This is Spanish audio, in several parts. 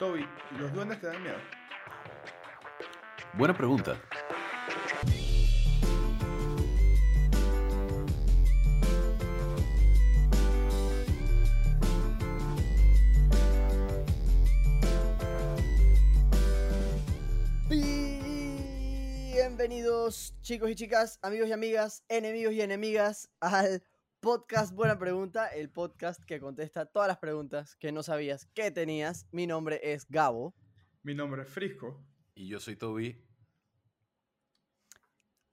Toby, ¿los duendes te dan miedo? Buena pregunta. Bienvenidos chicos y chicas, amigos y amigas, enemigos y enemigas al podcast Buena Pregunta, el podcast que contesta todas las preguntas que no sabías que tenías. Mi nombre es Gabo. Mi nombre es Frisco. Y yo soy Toby.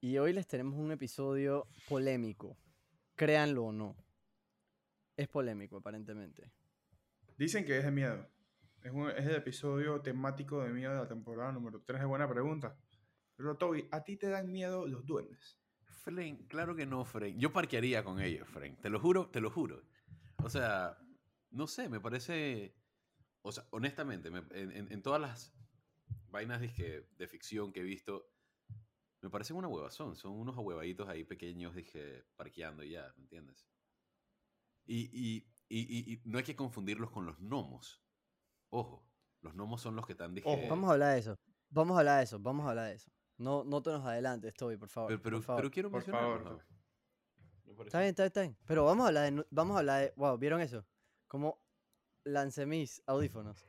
Y hoy les tenemos un episodio polémico. Créanlo o no. Es polémico, aparentemente. Dicen que es de miedo. Es, un- es el episodio temático de miedo de la temporada número 3 de Buena Pregunta. Pero Toby, ¿a ti te dan miedo los duendes? Fren, claro que no, Fren. Yo parquearía con ellos, Fren. Te lo juro, te lo juro. O sea, no sé, me parece. O sea, honestamente, me- en, en- todas las vainas de ficción que he visto, me parecen una huevazón. Son unos ahuevaditos ahí pequeños, dije, parqueando y ya, ¿me entiendes? Y, y- y- y- no hay que confundirlos con los gnomos. Ojo, los gnomos son los que están, dije. Vamos a hablar de eso. Vamos a hablar de eso. Vamos a hablar de eso. No, no te nos adelantes, Toby, por favor. Pero, pero, por favor. pero quiero Por favor, Está bien, está bien, está bien. Pero vamos a hablar de. Vamos a hablar de. Wow, ¿vieron eso? Como lancé mis audífonos.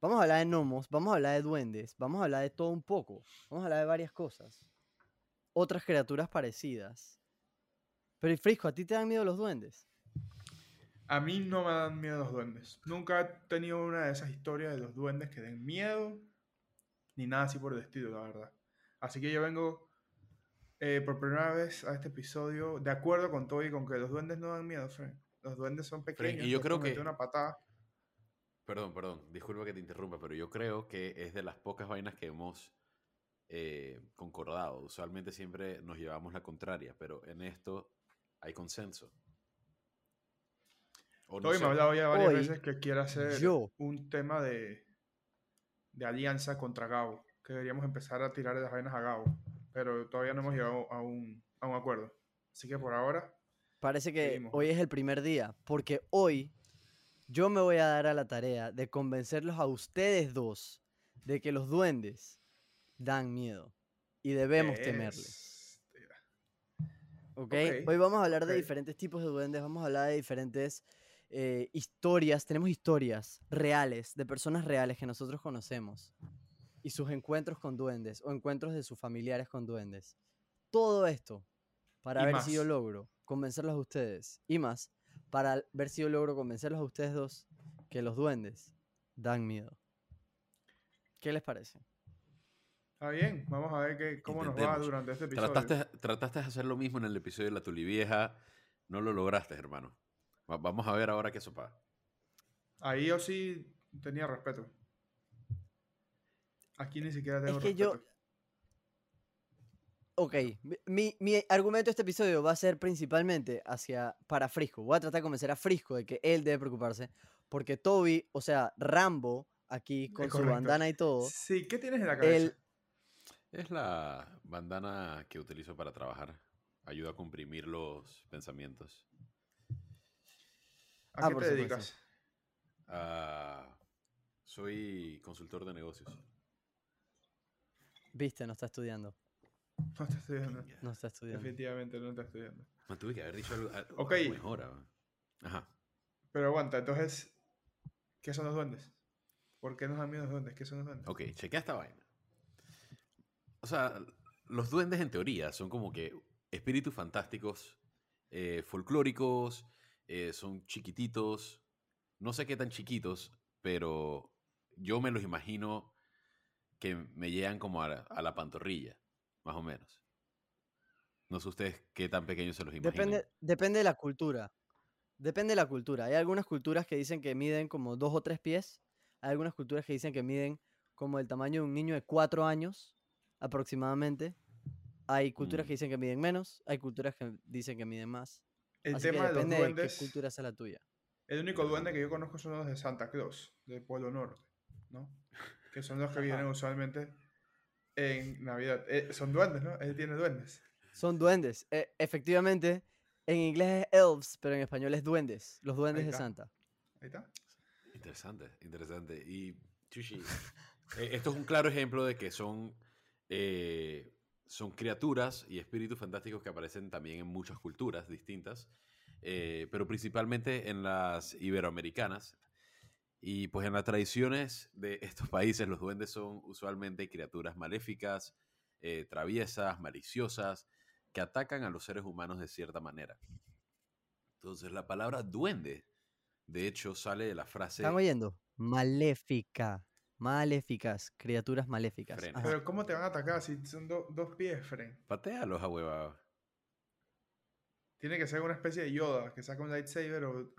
Vamos a hablar de gnomos, vamos a hablar de duendes, vamos a hablar de todo un poco. Vamos a hablar de varias cosas. Otras criaturas parecidas. Pero y Frisco, ¿a ti te dan miedo los duendes? A mí no me dan miedo los duendes. Nunca he tenido una de esas historias de los duendes que den miedo, ni nada así por el estilo, la verdad. Así que yo vengo eh, por primera vez a este episodio de acuerdo con Toby con que los duendes no dan miedo, Frank. Los duendes son pequeños. y yo creo que- meter una patada. Perdón, perdón, disculpa que te interrumpa, pero yo creo que es de las pocas vainas que hemos eh, concordado. Usualmente siempre nos llevamos la contraria, pero en esto hay consenso. No Toby me ha hablado ya varias Hoy, veces que quiere hacer yo- un tema de, de alianza contra Gabo. Que deberíamos empezar a tirar las vainas a Gabo. Pero todavía no hemos llegado a un, a un acuerdo. Así que por ahora, Parece que Seguimos. hoy es el primer día, porque hoy yo me voy a dar a la tarea de convencerlos a ustedes dos de que los duendes dan miedo y debemos temerles. Este, ¿ok? Hoy vamos a hablar de diferentes tipos de duendes, vamos a hablar de diferentes eh, historias, tenemos historias reales, de personas reales que nosotros conocemos y sus encuentros con duendes o encuentros de sus familiares con duendes. Todo esto para Y ver si yo logro convencerlos a ustedes y más para ver si yo logro convencerlos a ustedes dos que los duendes dan miedo. ¿Qué les parece? Está bien, vamos a ver que, cómo nos va Intentemos. durante este episodio. Trataste, trataste de hacer lo mismo en el episodio de la Tulivieja, no lo lograste, hermano. Va- vamos a ver ahora qué sopa. Ahí yo sí tenía respeto. Aquí ni siquiera tengo Es que yo-. Ok, mi- mi, argumento de este episodio va a ser principalmente hacia para Frisco. Voy a tratar de convencer a Frisco de que él debe preocuparse. Porque Toby, o sea, Rambo, aquí con su bandana y todo, Sí, ¿qué tienes en la cabeza? él, Es la bandana que utilizo para trabajar. Ayuda a comprimir los pensamientos. ¿A Ah, qué por te dedicas? Ah, soy consultor de negocios. Viste, no está estudiando. No está estudiando. No está estudiando. Definitivamente no está estudiando. Man, tuve que haber dicho algo, algo Ok. mejor. Ajá. Pero aguanta, entonces, ¿qué son los duendes? ¿Por qué nos dan miedo los duendes? ¿Qué son los duendes? Ok, chequea esta vaina. O sea, los duendes en teoría son como que espíritus fantásticos, eh, folclóricos, eh, son chiquititos, no sé qué tan chiquitos, pero yo me los imagino que me llegan como a la, a la pantorrilla, más o menos. No sé ustedes qué tan pequeños se los imaginan. Depende, depende de la cultura. Depende de la cultura. Hay algunas culturas que dicen que miden como dos o tres pies. Hay algunas culturas que dicen que miden como el tamaño de un niño de cuatro años aproximadamente. Hay culturas Mm. que dicen que miden menos. Hay culturas que dicen que miden más. El Así que tema de los depende de qué duendes, cultura sea la tuya. el único duende que yo conozco son los de Santa Claus, del Polo Norte, ¿no? Que son los que vienen usualmente en Navidad. Eh, son duendes, ¿no? Él tiene duendes. Son duendes. E- efectivamente, en inglés es elves, pero en español es duendes. Los duendes de. Santa. Ahí está. Interesante, interesante. Y Sushi. Eh, esto es un claro ejemplo de que son, eh, son criaturas y espíritus fantásticos que aparecen también en muchas culturas distintas, eh, pero principalmente en las iberoamericanas. Y pues en las tradiciones de estos países, los duendes son usualmente criaturas maléficas, eh, traviesas, maliciosas, que atacan a los seres humanos de cierta manera. Entonces, la palabra duende, de hecho, sale de la frase. ¿Están oyendo? Maléfica. Maléficas. Criaturas maléficas. Pero ¿cómo te van a atacar si son do- dos pies, Fren? Patealos, ahuevados. Tiene que ser una especie de Yoda que saca un lightsaber o...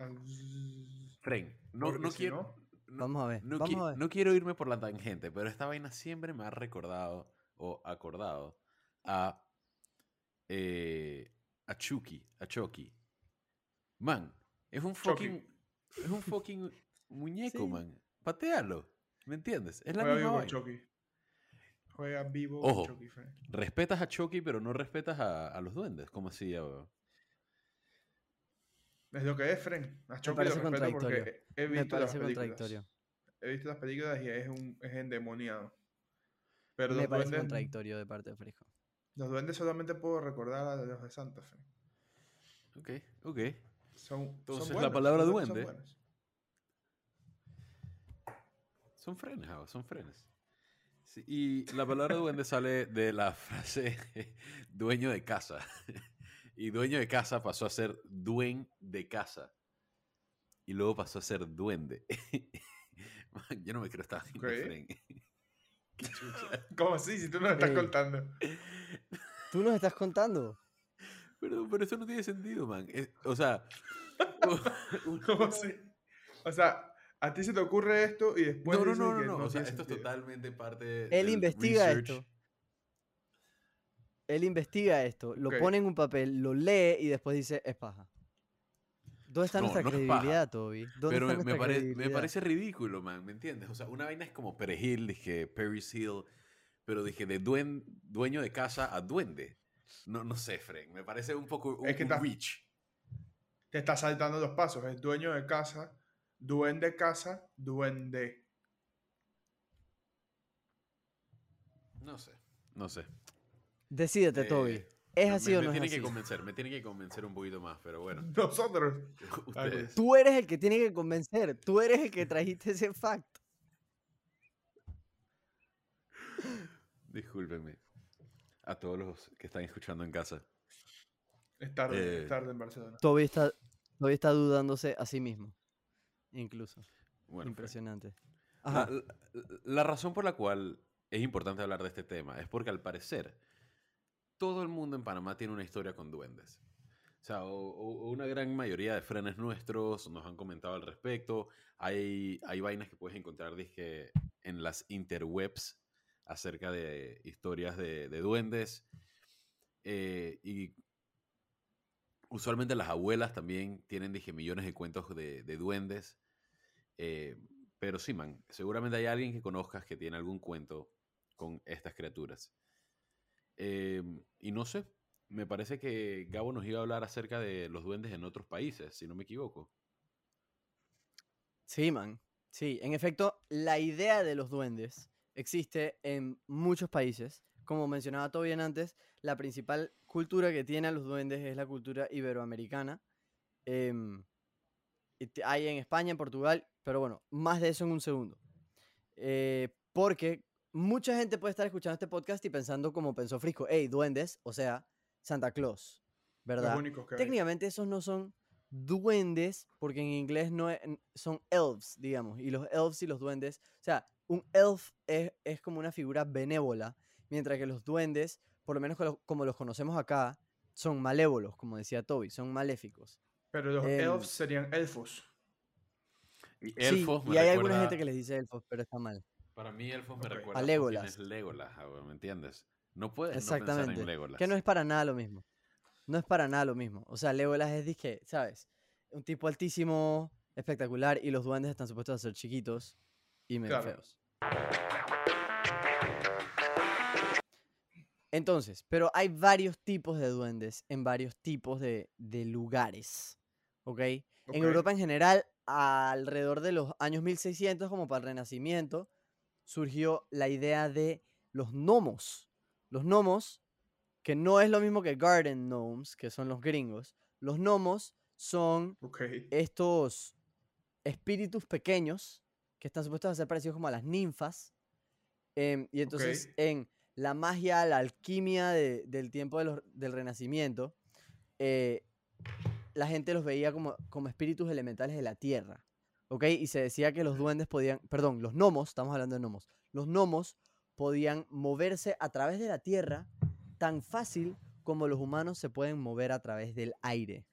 Fren, no, no si quiero. no- Vamos a ver. No, vamos qui- a ver. no quiero irme por la tangente, pero esta vaina siempre me ha recordado o acordado a, eh, a Chucky, a Chucky. Man, es un Chucky. fucking, es un fucking muñeco, Sí. man. Patealo, ¿me entiendes? Es la Juega misma vivo. Chucky. Juega vivo Ojo. con Chucky, Fren. Respetas a Chucky, pero no respetas a, a los duendes, como así. a- Es lo que es, Fren. A Chucky parece lo respeto porque contradictorio. he Me visto las parece películas. contradictorio. He visto las películas y es, un, es endemoniado. Pero Me los parece duendes, contradictorio de parte de Frisco. los duendes solamente puedo recordar a los de Santa Fe. Ok, ok. Son, Entonces, son la buenos, palabra los duendes son duende- buenos. Son frenes, Java, son frenes. Sí, y la palabra duende sale de la frase dueño de casa. Y dueño de casa pasó a ser duen de casa. Y luego pasó a ser duende. Man, Yo no me creo esta vaina, Ok. Fren. Qué chucha. ¿Cómo así? Si tú nos estás Ey. contando. ¿Tú nos estás contando? Pero, pero eso no tiene sentido, man. Es- o sea... ¿Cómo así? O sea, a ti se te ocurre esto y después. No, no, no, no, que no. O sea, esto es totalmente parte Él del investiga research. esto. Él investiga esto, lo Ok. pone en un papel, lo lee y después dice, es paja. ¿Dónde está No, nuestra no es credibilidad, Toby? ¿Dónde Pero está me, me nuestra pare- me credibilidad? parece ridículo, man, ¿me entiendes? O sea, una vaina es como Perejil, dije Paris Hill, pero dije de duen- dueño de casa a duende. No, no sé, Fren, me parece un poco un, Es que un está- reach. Te está saltando los pasos. Es dueño de casa, duende casa, duende. No sé, no sé. Decídete, Eh, Toby. ¿Es así me, o me no es tiene así? que convencer, me tiene que convencer un poquito más, pero bueno, Nosotros. ustedes. Tú eres el que tiene que convencer. Tú eres el que trajiste ese fact. Discúlpenme. A todos los que están escuchando en casa. Es tarde, Eh. es tarde en Barcelona. Toby está, Toby está dudándose a sí mismo. Incluso. Bueno. Impresionante. La, la- la razón por la cual es importante hablar de este tema es porque al parecer todo el mundo en Panamá tiene una historia con duendes. O sea, o, o- una gran mayoría de frenes nuestros nos han comentado al respecto. Hay, hay vainas que puedes encontrar dizque, en las interwebs acerca de historias de, de duendes. Eh, y usualmente las abuelas también tienen dije, millones de cuentos de, de duendes. Eh, pero sí, man, seguramente hay alguien que conozcas que tiene algún cuento con estas criaturas. Eh, y no sé, me parece que Gabo nos iba a hablar acerca de los duendes en otros países, si no me equivoco. Sí, man. Sí, en efecto, la idea de los duendes existe en muchos países. Como mencionaba todo bien antes, la principal cultura que tienen los duendes es la cultura iberoamericana. Em, hay en España, en Portugal, pero bueno, más de eso en un segundo. Eh, porque mucha gente puede estar escuchando este podcast y pensando como pensó Frisco, hey, duendes, o sea, Santa Claus, ¿verdad? Que hay. Técnicamente esos no son duendes, porque en inglés no es- son elves, digamos, y los elves y los duendes, o sea, un elf es, es como una figura benévola, mientras que los duendes, por lo menos como los- conocemos acá, son malévolos, como decía Toby, son maléficos. Pero los em, elves serían elfos. Y Sí, elfos y hay alguna gente que les dice elfos, pero está mal. Para mí elfos me Ok. A recuerda a Legolas. Legolas, ah, ¿me entiendes? No puedes no pensar Exactamente. en Legolas. Que no es para nada lo mismo. No es para nada lo mismo. O sea, Legolas es disque, ¿sabes? Un tipo altísimo, espectacular, y los duendes están supuestos a ser chiquitos y medio Claro. feos. Entonces, pero hay varios tipos de duendes en varios tipos de, de lugares. ¿Ok? En. Europa en general, alrededor de los años 1600, como para el Renacimiento, surgió la idea de los gnomos. Los gnomos, que no es lo mismo que garden gnomes, que son los gringos. Los gnomos son estos espíritus pequeños que están supuestos a ser parecidos como a las ninfas. em, y entonces en la magia, la alquimia de- del tiempo de los- del Renacimiento, eh, la gente los veía como, como espíritus elementales de la tierra. ¿Ok? Y se decía que los duendes podían, perdón, los gnomos, estamos hablando de gnomos, los gnomos podían moverse a través de la tierra tan fácil como los humanos se pueden mover a través del aire.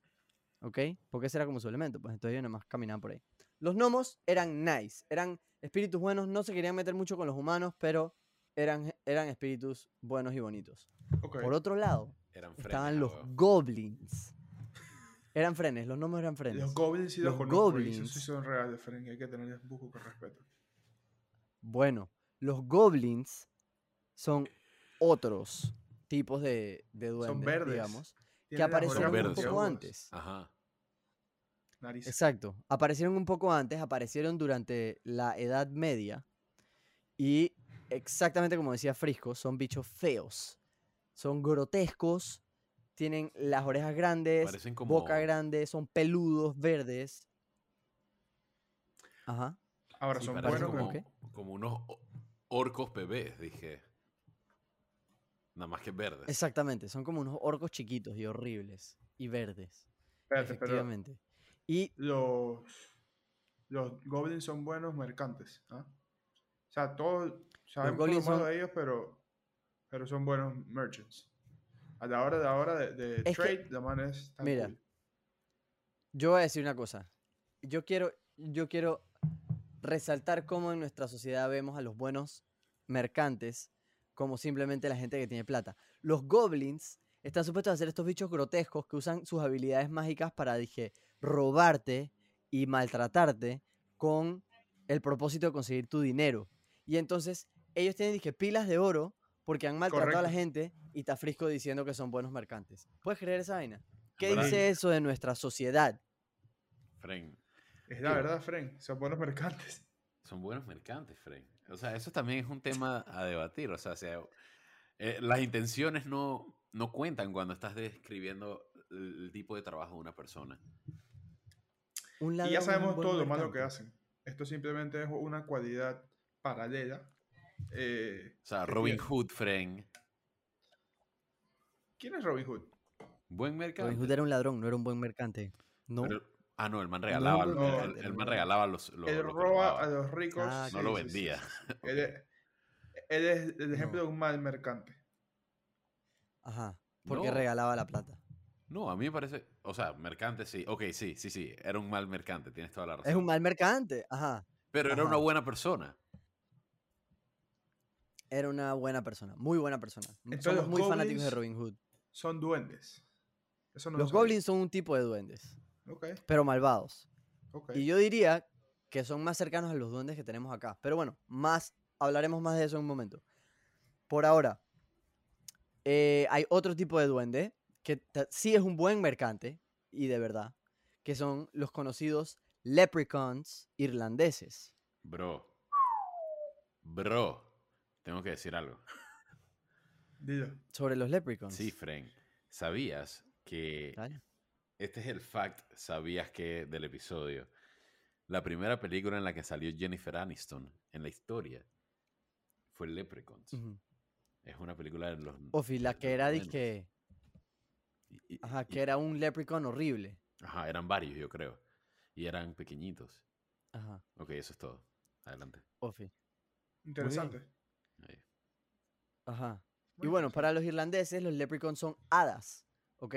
¿Ok? Porque ese era como su elemento, pues entonces ellos nada más caminaban por ahí. Los gnomos eran nice, eran espíritus buenos, no se querían meter mucho con los humanos, pero eran, eran espíritus buenos y bonitos. Por otro lado, Eran estaban los goblins. Eran frenes, los gnomos eran frenes. Los goblins sí los, Los conozco. y esos sí goblins. son reales, Frank. Hay que tenerles un poco de respeto. Bueno, los goblins son otros tipos de, de duendes, verdes. digamos, que aparecieron Son un verdes, poco antes. Ajá. Nariz. Exacto, aparecieron un poco antes, aparecieron durante la Edad Media y exactamente como decía Frisco, son bichos feos, son grotescos, tienen las orejas grandes, Parecen boca como- grande, son peludos, verdes. Ajá. Ahora Sí, son buenos. como qué? como unos orcos bebés, dije. Nada más que verdes. Exactamente, son como unos orcos chiquitos y horribles y verdes. Espérate, pero efectivamente. Y los, los goblins son buenos mercantes. ¿ah? O sea, todos sabemos por lo goblins malo son- de ellos, pero, pero son buenos merchants. A la hora de ahora de, de Es que- trade, la man es tan Mira, cool. Yo voy a decir una cosa. Yo quiero, yo quiero resaltar cómo en nuestra sociedad vemos a los buenos mercantes como simplemente la gente que tiene plata. Los goblins están supuestos a ser estos bichos grotescos que usan sus habilidades mágicas para, dije, robarte y maltratarte con el propósito de conseguir tu dinero. Y entonces ellos tienen, dije, pilas de oro porque han maltratado a la gente y está Frisco diciendo que son buenos mercantes. ¿Puedes creer esa vaina? ¿Qué dice eso de nuestra sociedad? Fren, Es la verdad, Fren. Son buenos mercantes. son buenos mercantes, Fren. O sea, eso también es un tema a debatir. O sea, sea, eh, las intenciones no, no cuentan cuando estás describiendo el, el tipo de trabajo de una persona. Un Y ya sabemos todo lo malo que hacen. Esto simplemente es una cualidad paralela. eh, O sea, Robin. Hood, Fren. ¿Quién es Robin Hood? Buen mercante. Robin Hood era un ladrón, no era un buen mercante. No. Pero- ah, no, el man regalaba. no, el- no, el, man regalaba los. lo- Él roba robaba. a los ricos. Ah, No sí, lo sí, vendía. sí. Él, es, él es el ejemplo de un mal mercante. Ajá. Porque No. regalaba la plata. No, a mí me parece. O sea, mercante sí. Ok, sí, sí, sí. Era un mal mercante, tienes toda la razón. Es un mal mercante. Ajá. Pero era una buena persona. Era una buena persona. Muy buena persona. Entonces, Somos los muy fanáticos de Robin Hood. Son duendes. Eso no lo Los sabía. goblins son un tipo de duendes, Ok, pero malvados. ok. Y yo diría que son más cercanos a los duendes que tenemos acá. Pero bueno, más hablaremos más de eso en un momento. Por ahora, eh, hay otro tipo de duende que sí es un buen mercante, y de verdad, que son los conocidos leprechauns irlandeses. Bro. Bro. Tengo que decir algo. Dilo. Sobre los leprechauns. Sí, Frank. ¿Sabías que Dale. este es el fact, sabías que del episodio? La primera película en la que salió Jennifer Aniston en la historia fue Leprechauns. Ujú. Es una película de los. Ofi, la de que era, 90s. dizque, Y- ajá, y- que era un leprechaun horrible. Ajá, eran varios, yo creo. Y eran pequeñitos. Ajá, Ok, eso es todo. Adelante. Ofi. Interesante. Ahí. Ajá. Y bueno, para los irlandeses, los leprechauns son hadas, ¿ok?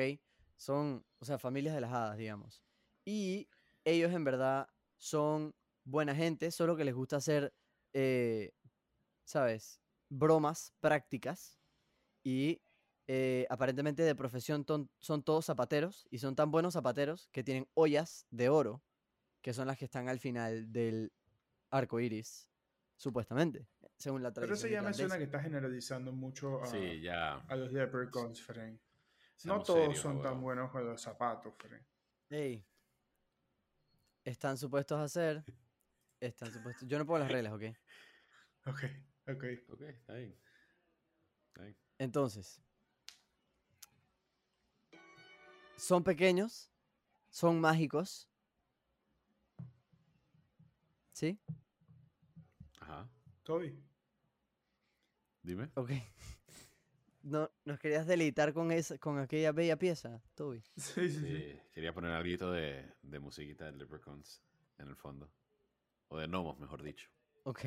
Son, o sea, familias de las hadas, digamos. Y ellos en verdad son buena gente, solo que les gusta hacer, eh, ¿sabes? Bromas prácticas. Y eh, aparentemente de profesión son todos zapateros. Y son tan buenos zapateros que tienen ollas de oro, que son las que están al final del arco iris, supuestamente, según la Pero tradición. eso ya me suena que está generalizando mucho a, Sí, ya. a los leprechauns, Fren. No todos serios, son tan buenos con los zapatos, Fren. Ey, están supuestos a hacer. Están supuestos. Yo no pongo las reglas, ¿ok? Ok, ok. Ok, está bien. Está bien. Entonces, son pequeños, son mágicos. ¿Sí? Ajá. Toby. Dime. Ok. No, ¿Nos querías deleitar con, esa, con aquella bella pieza, Toby? Sí, sí, sí. Sí, quería poner algo de, de musiquita de Leprechauns en el fondo. O de gnomos, mejor dicho. Ok.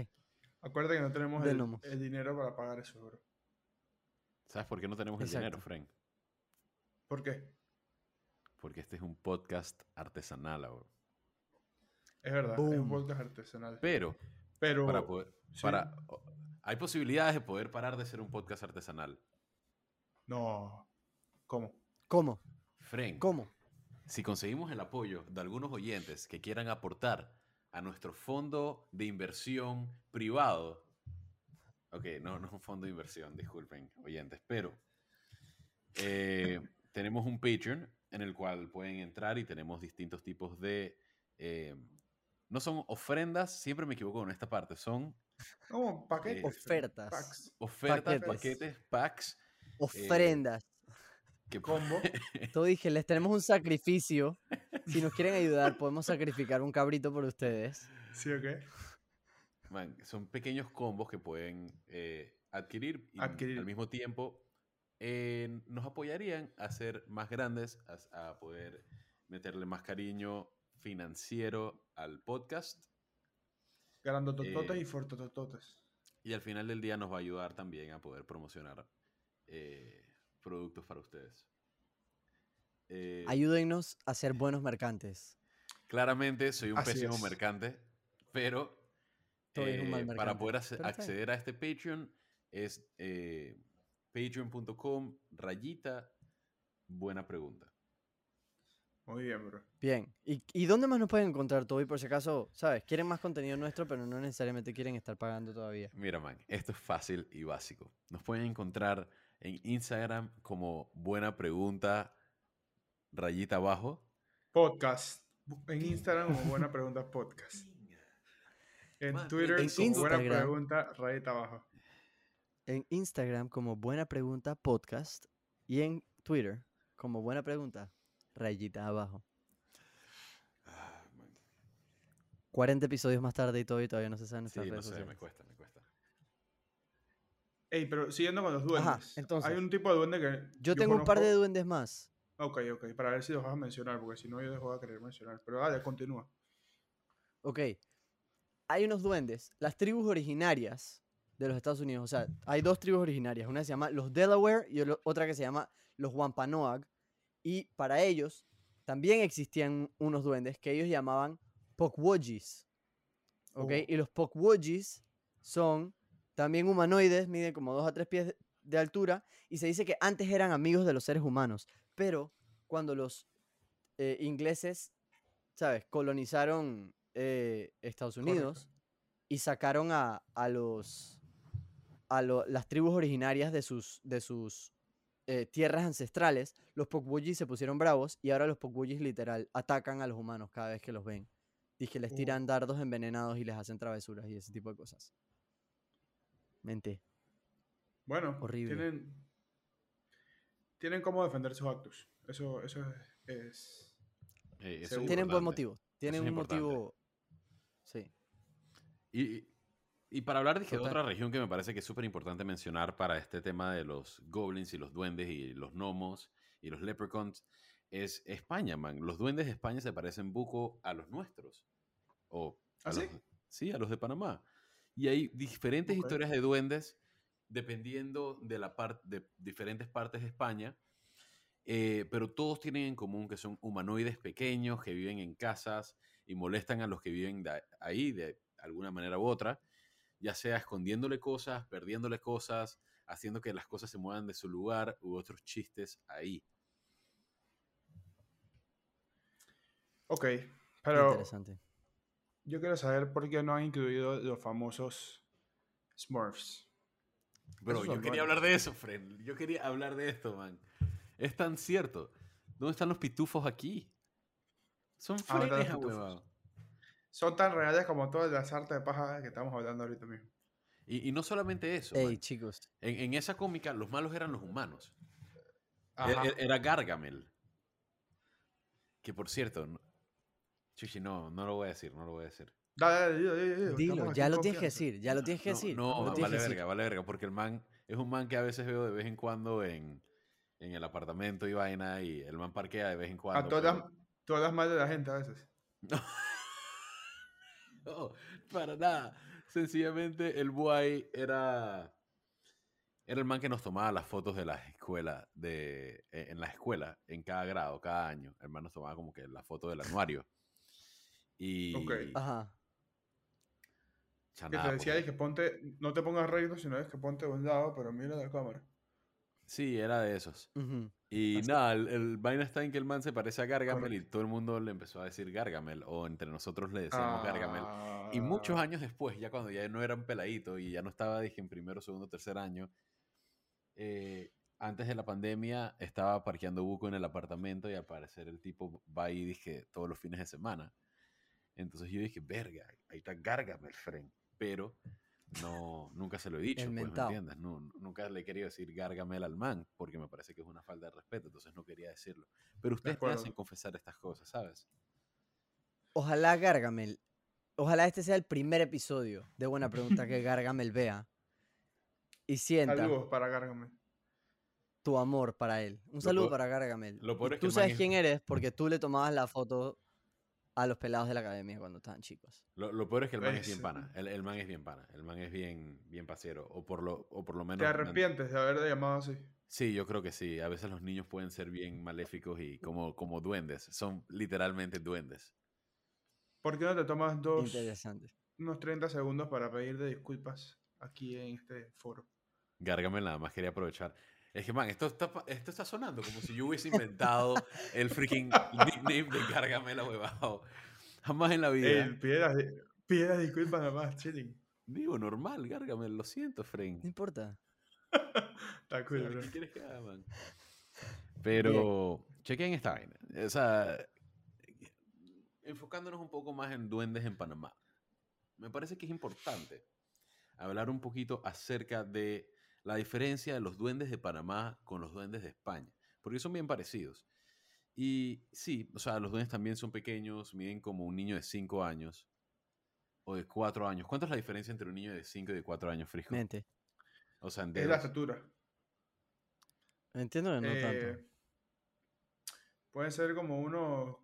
Acuérdate que no tenemos el, dinero para pagar eso, bro. ¿Sabes por qué no tenemos el dinero. Frank? ¿Por qué? Porque este es un podcast artesanal ahora. Es verdad, es un podcast artesanal. Pero, Pero. para poder. Sí. Para, hay posibilidades de poder parar de ser un podcast artesanal. No. ¿Cómo? ¿Cómo? Frank, ¿Cómo? si conseguimos el apoyo de algunos oyentes que quieran aportar a nuestro fondo de inversión privado, ok, no, no es un fondo de inversión, disculpen, oyentes, pero eh, tenemos un Patreon en el cual pueden entrar y tenemos distintos tipos de... eh, no son ofrendas, siempre me equivoco en esta parte, son ¿Cómo? ¿Paquetes? Ofertas. Packs. ofertas, Paquetes. paquetes, packs, Ofrendas. que Combo. Todo dije, les tenemos un sacrificio. Si nos quieren ayudar, podemos sacrificar un cabrito por ustedes. ¿Sí o qué? Man, son pequeños combos que pueden eh, adquirir y Adquirir. al mismo tiempo eh, nos apoyarían a ser más grandes, a, a poder meterle más cariño financiero al podcast Grandotototes Eh, y fortotototes. y al final del día nos va a ayudar también a poder promocionar eh, productos para ustedes. Eh, Ayúdennos a ser buenos mercantes. Claramente soy un Así pésimo es. mercante, pero eh, para poder acceder a este Patreon es eh, patreon.com rayita buena pregunta. Muy bien, bro. Bien. ¿Y, ¿Y dónde más nos pueden encontrar, Toby? Por si acaso, ¿sabes? Quieren más contenido nuestro, pero no necesariamente quieren estar pagando todavía. Mira, man, esto es fácil y básico. Nos pueden encontrar en Instagram como buena pregunta rayita abajo. Podcast. En Instagram como Buena Pregunta Podcast. En Man, Twitter en como Buena. Pregunta rayita abajo. En Instagram como Buena Pregunta Podcast y en Twitter como Buena Pregunta, rayita abajo. Ah, man, 40 episodios más tarde y Toby todavía no se sabe nuestras Sí, no redes me cuesta, me cuesta. Ey, pero siguiendo con los duendes. Ajá, entonces, Hay un tipo de duende que. Yo tengo un par de duendes más. Ok, ok, para ver si los vas a mencionar, porque si no yo dejo de querer mencionar. Pero dale, continúa. Ok. Hay unos duendes, las tribus originarias de los Estados Unidos. O sea, hay dos tribus originarias. Una se llama los Delaware y otra que se llama los Wampanoag. Y para ellos también existían unos duendes que ellos llamaban Pokwodgis. ¿Ok? Oh. Y los Pokwodgis son también humanoides, miden como 2 a 3 pies de- altura. Y se dice que antes eran amigos de los seres humanos. Pero cuando los eh, ingleses, ¿sabes? Colonizaron eh, Estados Correcto. Unidos y sacaron a, a los a lo- las tribus originarias de sus de sus eh, tierras ancestrales, los Pokwudjis se pusieron bravos y ahora los Pokwudjis literal atacan a los humanos cada vez que los ven. Dice les Uh. tiran dardos envenenados y les hacen travesuras y ese tipo de cosas. Mente. Bueno, Horrible. tienen. Tienen cómo defender sus actos. Eso, eso es. es- Eh, eso es. Tienen buen motivo. Tienen es un importante. motivo. Sí. Y, y- para hablar de otra región que me parece que es súper importante mencionar para este tema de los goblins y los duendes y los gnomos y los leprechauns es España, man. Los duendes de España se parecen buco a los nuestros. O a ¿Ah, los, sí? sí, a los de Panamá. Y hay diferentes Ok. historias de duendes dependiendo de la parte de diferentes partes de España. eh, pero todos tienen en común que son humanoides pequeños que viven en casas y molestan a los que viven de ahí de alguna manera u otra, ya sea escondiéndole cosas, perdiéndole cosas, haciendo que las cosas se muevan de su lugar u otros chistes ahí. Ok, Qué pero interesante. yo quiero saber por qué no han incluido los famosos Smurfs. Bro, yo quería hablar de eso, Fred. Yo quería hablar de esto, man. Es tan cierto. ¿Dónde están los pitufos aquí? Son Ah, ¿dónde están los frenes, pitufos? Son tan reales como todas las artes de paja que estamos hablando ahorita mismo. Y, y no solamente eso. Ey, man. chicos. En, en esa cómica, los malos eran los humanos. E- Ajá. e- Era Gargamel. Que por cierto. no- Chichi, no, no lo voy a decir, no lo voy a decir. Dale, dale, dilo, dilo, dilo, ya lo tienes que decir, ya lo tienes que No, decir. no, tienes vale verga, vale verga, porque el man es un man que a veces veo de vez en cuando en, en el apartamento y vaina, y el man parquea de vez en cuando. A todas, pero- todas mal de la gente a veces. No, para nada. Sencillamente el buey era. Era el man que nos tomaba las fotos de las escuelas, de, eh, en la escuela, en cada grado, cada año. El man nos tomaba como que la foto del anuario. Y. Ok. Ajá. cha, Que te decía pues, es que ponte, no te pongas recto, sino es que ponte a un lado, pero mira la cámara. Sí, era de esos. ujú. Y Así. nada, el, el vaina está en que el man se parece a Gargamel y Correcto. todo el mundo le empezó a decir Gargamel, o entre nosotros le decíamos Gargamel. Y Ah, muchos años después, ya cuando ya no era un peladito y ya no estaba, dije, en primero, segundo, tercer año, eh, antes de la pandemia estaba parqueando buco en el apartamento y al parecer el tipo va ahí, dije, todos los fines de semana. Entonces yo dije, verga, ahí está Gargamel, friend. Pero no, nunca se lo he dicho, pues, ¿me entiendes? No, nunca le he querido decir Gargamel al man, porque me parece que es una falta de respeto, entonces no quería decirlo. Pero ustedes te acuerdo. hacen confesar estas cosas, ¿sabes? Ojalá Gargamel, ojalá este sea el primer episodio de Buena Pregunta que Gargamel vea y sienta Saludos para Gargamel. tu amor para él. Un Lo saludo para Gargamel. lo Y peor es que tú man sabes es- quién eres porque tú le tomabas la foto a los pelados de la academia cuando estaban chicos. Lo, lo peor es que el man es bien Ese. pana. El, el man es bien pana. El man es bien, bien pasero. O por lo, o por lo menos. ¿Te arrepientes de haberle llamado así? Sí, yo creo que sí. A veces los niños pueden ser bien maléficos y como, como duendes. Son literalmente duendes. ¿Por qué no te tomas dos, Interesante. unos 30 segundos para pedirte disculpas aquí en este foro? Gárgame nada más quería aprovechar. Es que, man, esto está, esto está sonando como si yo hubiese inventado el freaking nickname de Gárgamela huevado. Jamás en la vida. Ey, di- pide las disculpas nada más, chilling. Digo, normal, Gárgamel. Lo siento, Frank. No importa. Está cool, bro. ¿Qué quieres que haga, man? Pero, chequen esta vaina. O sea, enfocándonos un poco más en duendes en Panamá. Me parece que es importante hablar un poquito acerca de la diferencia de los duendes de Panamá con los duendes de España. Porque son bien parecidos. Y sí, o sea, los duendes también son pequeños, miden como un niño de 5 años o de 4 años. ¿Cuánto es la diferencia entre un niño de 5 y de 4 años, Frisco? Mente. O sea, en Es la estatura. Entiendo que no Eh, tanto. Pueden ser como unos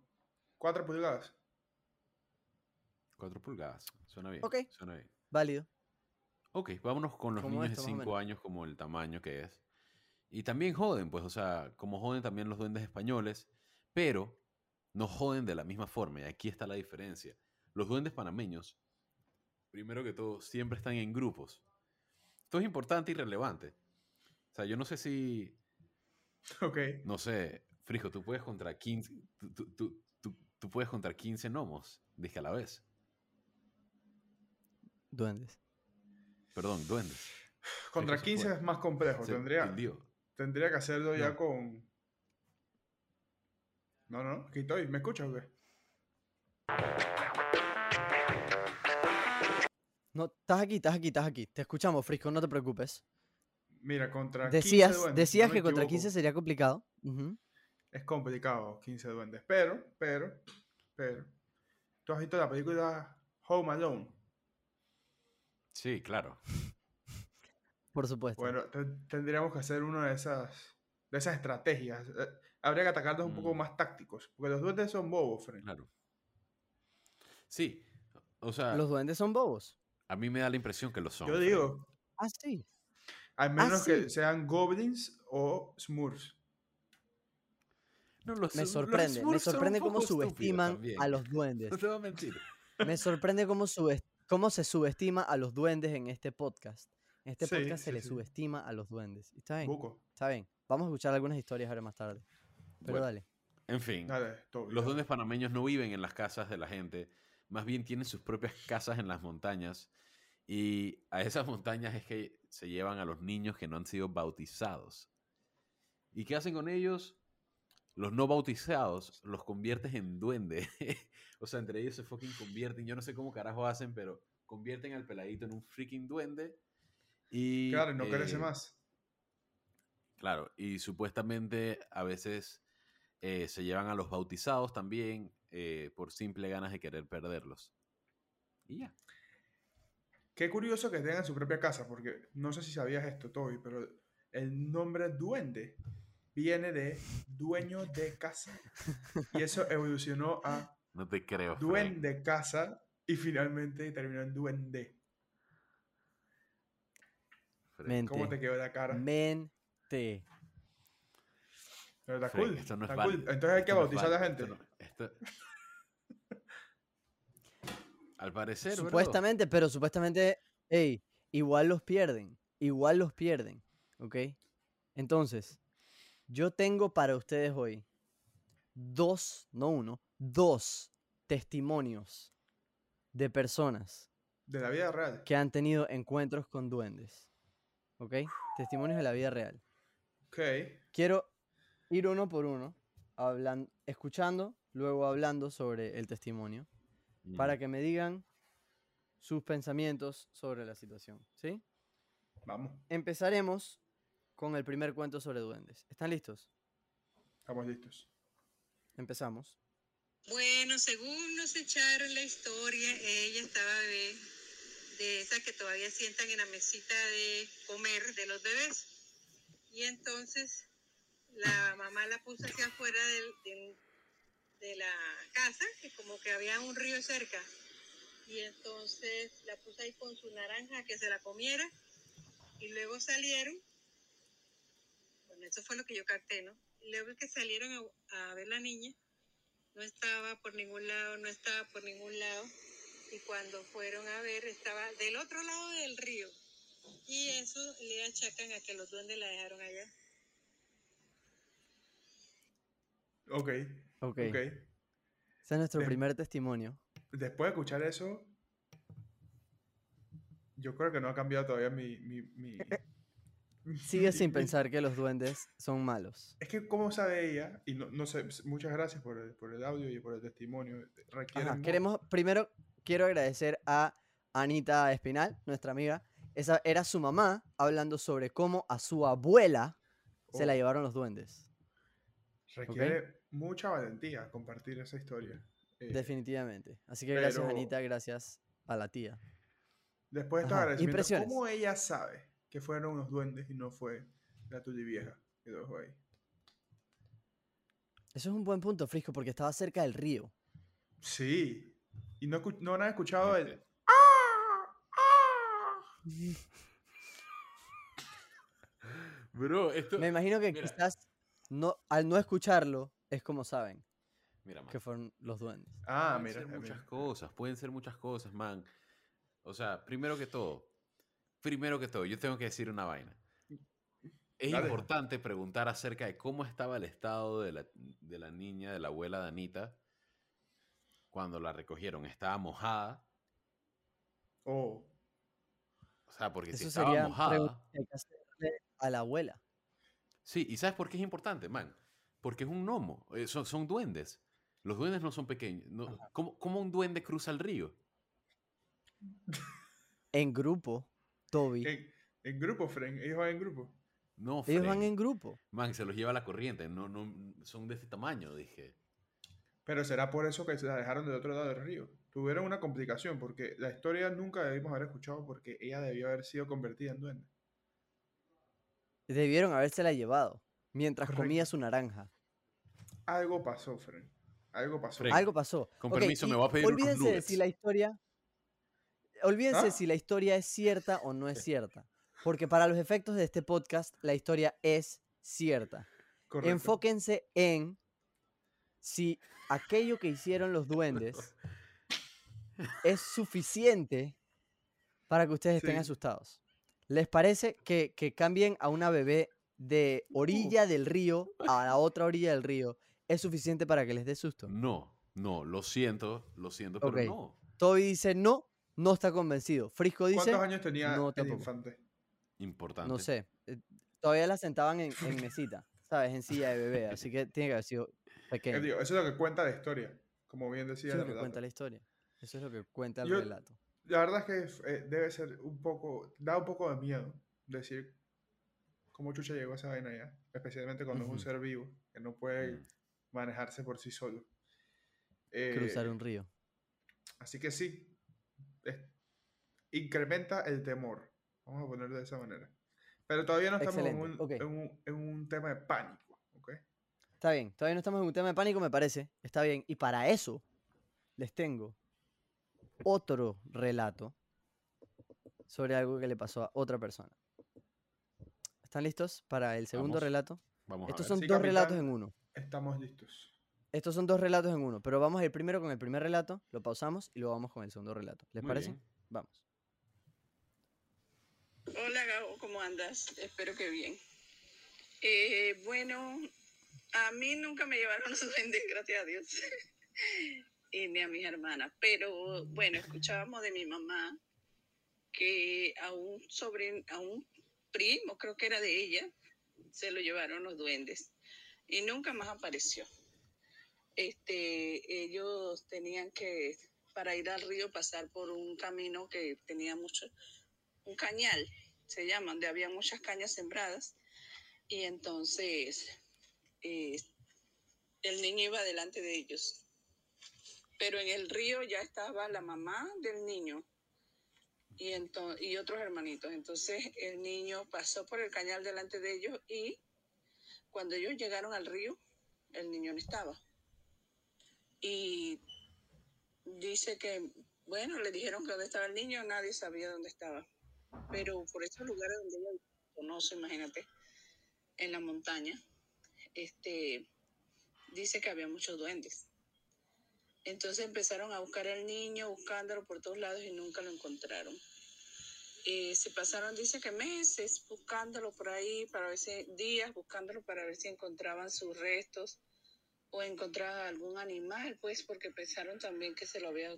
4 pulgadas. 4 pulgadas. Suena bien. Ok. Suena bien. Válido. Ok, vámonos con los niños esto, de más o 5 menos. años como el tamaño que es. Y también joden, pues, o sea, como joden también los duendes españoles, pero no joden de la misma forma. Y aquí está la diferencia. Los duendes panameños, primero que todo, siempre están en grupos. Esto es importante y relevante. O sea, yo no sé si, Ok. no sé, Frisco, tú puedes contra 15, tú, tú- tú- tú- tú puedes contra 15 gnomos, dije a la vez. Duendes. Perdón, duendes. Contra se 15 fue. es más complejo. Se Tendría, tendría que hacerlo ya con. No, no, aquí estoy. ¿Me escuchas o qué? No, estás aquí, estás aquí, estás aquí. Te escuchamos, Frisco, no te preocupes. Mira, contra 15 Decías, duendes, si decías no que contra equivoco, 15 sería complicado. Es complicado, 15 duendes. Pero, pero, pero. ¿Tú has visto la película Home Alone? Sí, claro. Por supuesto. Bueno, te- tendríamos que hacer una de esas, de esas estrategias. Eh, Habría que atacarlos un poco Mm. más tácticos. Porque los duendes son bobos, Fren. Claro. Sí, o sea, Los duendes son bobos. a mí me da la impresión que lo son. Yo Fred. digo, Ah, sí. al menos sí. que sean goblins o smurfs. No, los- Me los sorprende, me sorprende cómo subestiman a los duendes. No te voy a mentir. Me sorprende cómo, subes- cómo se subestima a los duendes en este podcast. En este Sí, podcast se sí, le sí. subestima a los duendes. Está bien, Buco. está bien. Vamos a escuchar algunas historias ahora más tarde. Pero Bueno, dale. En fin, Dale, todo los duendes panameños no viven en las casas de la gente, más bien tienen sus propias casas en las montañas y a esas montañas es que se llevan a los niños que no han sido bautizados. ¿Y qué hacen con ellos? Los no bautizados los conviertes en duende. o sea, entre ellos se fucking convierten. Yo no sé cómo carajo hacen, pero convierten al peladito en un freaking duende Y, Claro, y no crece eh, más. Claro, y supuestamente a veces eh, se llevan a los bautizados también eh, por simple ganas de querer perderlos. Y ya. Qué curioso que tengan su propia casa, porque no sé si sabías esto, Toby, pero el nombre duende viene de dueño de casa. Y eso evolucionó a No te creo. Frank. duende casa y finalmente terminó en duende. Frank. Men- ¿Cómo Mente. te quedó la cara? Mente. Pero está Frank, cool. esto no es está cool. válido, Entonces hay que esto no es bautizar a la gente. esto no- esto- Al parecer, bro. Supuestamente, pero supuestamente, hey, igual los pierden. Igual los pierden. ¿Ok? Entonces, yo tengo para ustedes hoy dos, no uno, dos testimonios de personas De la vida real. que han tenido encuentros con duendes. ¿Ok? Testimonios de la vida real. Ok. Quiero ir uno por uno, hablan- escuchando, luego hablando sobre el testimonio, para que me digan sus pensamientos sobre la situación. ¿Sí? Vamos. Empezaremos con el primer cuento sobre duendes. ¿Están listos? Estamos listos. Empezamos. Bueno, según nos echaron la historia, ella estaba bebé, de esas que todavía sientan en la mesita de comer de los bebés. Y entonces la mamá la puso hacia afuera del- del- de la casa, que como que había un río cerca. Y entonces la puso ahí con su naranja que se la comiera. Y luego salieron. Bueno, eso fue lo que yo capté, ¿no? Luego que salieron a, a ver la niña, no estaba por ningún lado, no estaba por ningún lado. Y cuando fueron a ver, estaba del otro lado del río. Y eso le achacan a que los duendes la dejaron allá. Ok. Ok. Ok. Ese es nuestro Bien. primer testimonio. Después de escuchar eso, yo creo que no ha cambiado todavía mi... mi, mi- Sigue sin pensar que los duendes son malos. Es que, ¿cómo sabe ella? Y no, no sé, muchas gracias por el, por el audio y por el testimonio. Ajá, queremos, primero quiero agradecer a Anita Espinal, nuestra amiga. Esa era su mamá hablando sobre cómo a su abuela se la Oh, llevaron los duendes. Requiere mucha valentía compartir esa historia. Eh, Definitivamente. Así que gracias Anita, gracias a la tía. Después de estos agradecimientos. ¿cómo ella sabe que fueron unos duendes y no fue la tuya vieja que lo dejó ahí? Eso es un buen punto, Frisco, porque estaba cerca del río. Sí. Y no, escu- no han escuchado el... Este, Bro, esto. Me imagino que Mira. quizás no, al no escucharlo es como saben Mira, man, que fueron los duendes. Ah, pueden mira. ser muchas mira. cosas, pueden ser muchas cosas, man. O sea, primero que todo, primero que todo, yo tengo que decir una vaina. Es Dale. importante preguntar acerca de cómo estaba el estado de la, de la niña, de la abuela de Anita, cuando la recogieron. ¿Estaba mojada? Oh, O sea, porque si estaba sería mojada... pregunta que hay que hacerle a la abuela. Sí, ¿y sabes por qué es importante, man? Porque es un gnomo, eh, son, son duendes. Los duendes no son pequeños. no- ¿cómo, cómo un duende cruza el río? En grupo, Toby. en, en grupo, Fren. Ellos van en grupo. No, Ellos van Fren. en grupo. Man, se los lleva la corriente. No, no, son de este tamaño, dije. Pero será por eso que se la dejaron del otro lado del río. Tuvieron una complicación porque la historia nunca debimos haber escuchado porque ella debió haber sido convertida en duende. Debieron habérsela llevado mientras Correcto. comía su naranja. Algo pasó, Fren. Algo pasó. Fren, Algo pasó. con permiso, me voy a pedir unos Olvídense de si la historia. Olvídense ¿Ah? si la historia es cierta o no es cierta. Porque para los efectos de este podcast, la historia es cierta. Correcto. Enfóquense en si aquello que hicieron los duendes es suficiente para que ustedes estén Sí. asustados. ¿Les parece que, que cambien a una bebé de orilla del río a la otra orilla del río es suficiente para que les dé susto? No, no, lo siento, lo siento, pero no. Toby dice no, no está convencido. Frisco dice, ¿Cuántos años tenía no, el tampoco. infante? Importante. no sé, eh, todavía la sentaban en, en mesita, ¿sabes? En silla de bebé, así que tiene que haber sido pequeño. digo, eso es lo que cuenta la historia. Como bien decía Eso es lo que relato. cuenta la historia. Eso es lo que cuenta el Yo- relato. La verdad es que eh, debe ser un poco, da un poco de miedo decir cómo Chucha llegó a esa vaina ya, especialmente cuando es un ser vivo, que no puede Mm. manejarse por sí solo. Cruzar Eh, un río. Así que sí, es- incrementa el temor, vamos a ponerlo de esa manera. Pero todavía no estamos en un, en un- en un tema de pánico. Está bien, todavía no estamos en un tema de pánico, me parece. Está bien. Y para eso les tengo otro relato sobre algo que le pasó a otra persona. ¿Están listos para el segundo Vamos. relato? Vamos Estos a ver. son Sí, dos relatos en uno. Estamos listos. Estos son dos relatos en uno, pero vamos a ir primero con el primer relato, lo pausamos y luego vamos con el segundo relato. ¿Les Muy parece? bien. Vamos. Hola Gabo, ¿cómo andas? Espero que bien. Eh, bueno, a mí nunca me llevaron los duendes, gracias a Dios, y ni a mis hermanas, pero bueno, escuchábamos de mi mamá que a un sobrino, a un primo, creo que era de ella, se lo llevaron los duendes y nunca más apareció. Este, ellos tenían que, para ir al río, pasar por un camino que tenía mucho, un cañal, se llama, donde había muchas cañas sembradas. Y entonces eh, el niño iba delante de ellos. Pero en el río ya estaba la mamá del niño y, y otros hermanitos. Entonces el niño pasó por el cañal delante de ellos y cuando ellos llegaron al río, el niño no estaba. Y dice que, bueno, le dijeron que dónde estaba el niño, nadie sabía dónde estaba pero por esos lugares donde ella conoce, imagínate, en la montaña, este, dice que había muchos duendes. Entonces empezaron a buscar al niño, buscándolo por todos lados y nunca lo encontraron. Eh, se pasaron, dice que meses buscándolo por ahí, para ver si, días buscándolo para ver si encontraban sus restos o encontraban algún animal, pues porque pensaron también que se lo había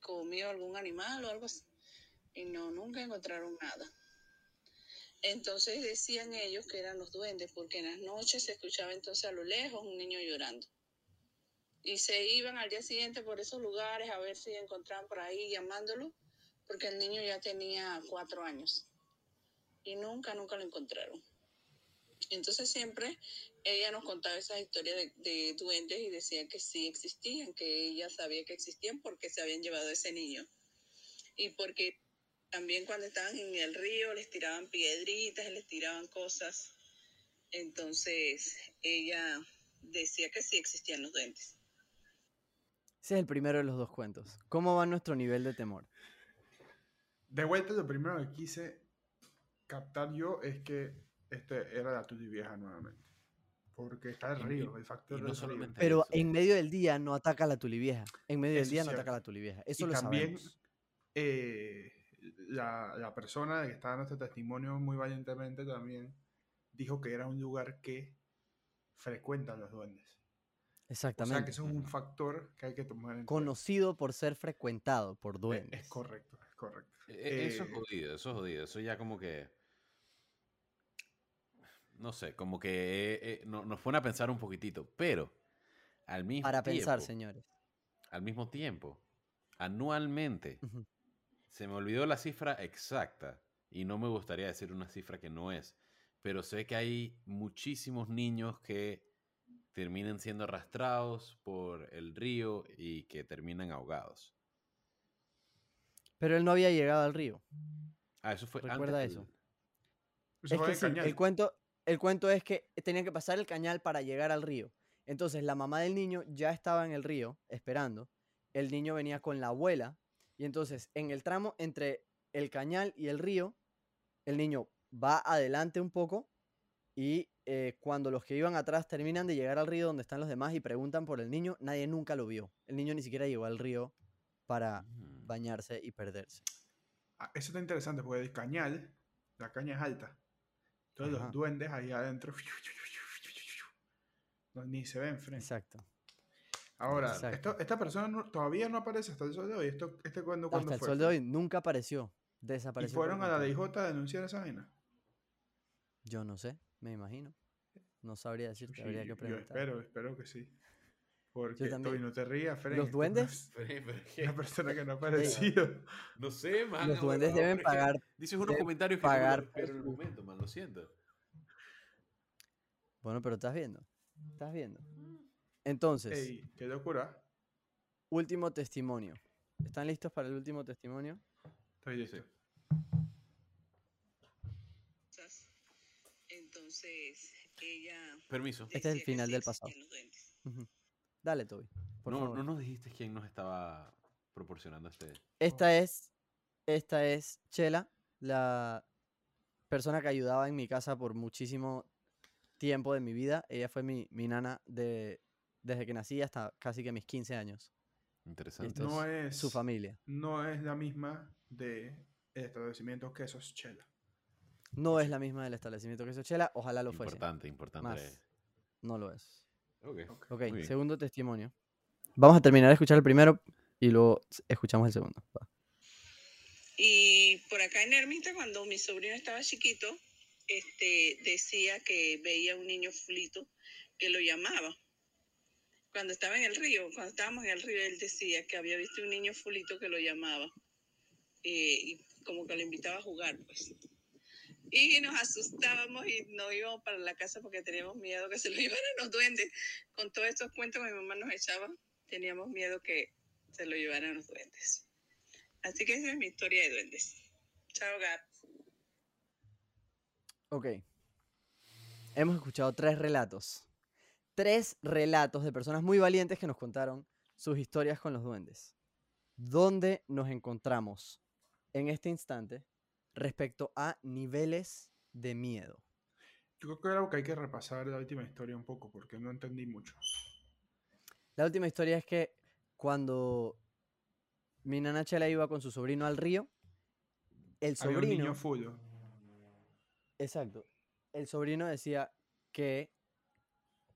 comido algún animal o algo así y no, nunca encontraron nada. Entonces decían ellos que eran los duendes, porque en las noches se escuchaba entonces a lo lejos un niño llorando. Y se iban al día siguiente por esos lugares a ver si encontraban por ahí llamándolo, porque el niño ya tenía cuatro años. Y nunca, nunca lo encontraron. Entonces siempre ella nos contaba esas historias de, de duendes y decía que sí existían, que ella sabía que existían porque se habían llevado a ese niño. Y porque también cuando estaban en el río les tiraban piedritas, les tiraban cosas. Entonces ella decía que sí existían los duendes. Ese es el primero de los dos cuentos. ¿Cómo va nuestro nivel de temor? De vuelta, lo primero que quise captar yo es que este era la tuti vieja nuevamente. Porque está el río, el factor no del río. solamente Pero eso. en medio del día no ataca la tulivieja. En medio del Eso día es no ataca la tulivieja. Eso y lo también sabemos. eh, la, la persona que está dando este testimonio muy valientemente también dijo que era un lugar que frecuentan los duendes. O sea Exactamente. que eso es un factor que hay que tomar en cuenta. Conocido por ser frecuentado por Eh, duendes. Es correcto, es correcto. E- e- Eso es Eh, jodido, eso es jodido. Eso ya como que. No sé, como que eh, eh, no- nos pone a pensar un poquitito. Pero al mismo Para tiempo. pensar, señores. Al mismo tiempo, anualmente. Se me olvidó la cifra exacta. Y no me gustaría decir una cifra que no es. Pero sé que hay muchísimos niños que terminan siendo arrastrados por el río y que terminan ahogados. Pero él no había llegado al río. Ah, eso fue antes Recuerda del- eso. Es que sí, el cuento, el cuento es que tenían que pasar el cañal para llegar al río. Entonces la mamá del niño ya estaba en el río esperando. El niño venía con la abuela. Y entonces en el tramo entre el cañal y el río, el niño va adelante un poco. Y eh, cuando los que iban atrás terminan de llegar al río donde están los demás y preguntan por el niño, nadie nunca lo vio. El niño ni siquiera llegó al río para bañarse y perderse. Ah, Eso está interesante porque el cañal, la caña es alta. Entonces Ajá. los duendes ahí adentro no, ni se ven frente. Exacto. Ahora, esto- esta persona no- todavía no aparece hasta el sol de hoy. Esto, este cuando, Hasta cuando el fue? sol de hoy nunca apareció. ¿Y Desapareció. por fueron a la. DJ a denunciar esa vaina? Yo no sé, me imagino. No sabría decirte, habría Sí, que yo preguntar. espero, espero que sí. Porque. Toby, no te rías, Fren. ¿Los es duendes? Fren, pero Una persona que no ha aparecido. No sé, man. Los duendes deben pero pagar. Dices unos deben comentarios que pagar no en el momento, man. Lo siento. Bueno, pero estás viendo. Estás viendo. Entonces, Ey, qué locura. último testimonio. ¿Están listos para el último testimonio? Estoy listo. Sí. Entonces, ella. Permiso. Este es el final del pasado. los duendes. Dale, Toby. Por No, favor. no nos dijiste quién nos estaba proporcionando este. Esta es. Esta es Chela, la persona que ayudaba en mi casa por muchísimo tiempo de mi vida. Ella fue mi, mi nana de, desde que nací hasta casi que mis 15 años. Interesante. Esto No es es, Su familia. no es la misma de el establecimiento Quesos Chela. No es la misma del establecimiento que hizo Chela. Ojalá lo fuese. importante, importante. Más. No lo es. Ok. Ok. Ok, Muy bien. segundo testimonio. Vamos a terminar de escuchar el primero y luego escuchamos el segundo. Va. Y por acá en Ermita, cuando mi sobrino estaba chiquito, este, decía que veía un niño fulito que lo llamaba. Cuando estaba en el río, cuando estábamos en el río, él decía que había visto un niño fulito que lo llamaba. eh, y como que lo invitaba a jugar, pues. Y nos asustábamos y no íbamos para la casa porque teníamos miedo que se lo llevaran los duendes. Con todos estos cuentos que mi mamá nos echaba, teníamos miedo que se lo llevaran los duendes. Así que esa es mi historia de duendes. Chao, Gab. Ok. Hemos escuchado tres relatos. Tres relatos de personas muy valientes que nos contaron sus historias con los duendes. ¿Dónde nos encontramos en este instante respecto a niveles de miedo? Yo creo que era algo que hay que repasar la última historia un poco porque no entendí mucho. La última historia es que cuando mi nana Chela iba con su sobrino al río, el Había un sobrino... niño fulo. Exacto. El sobrino decía que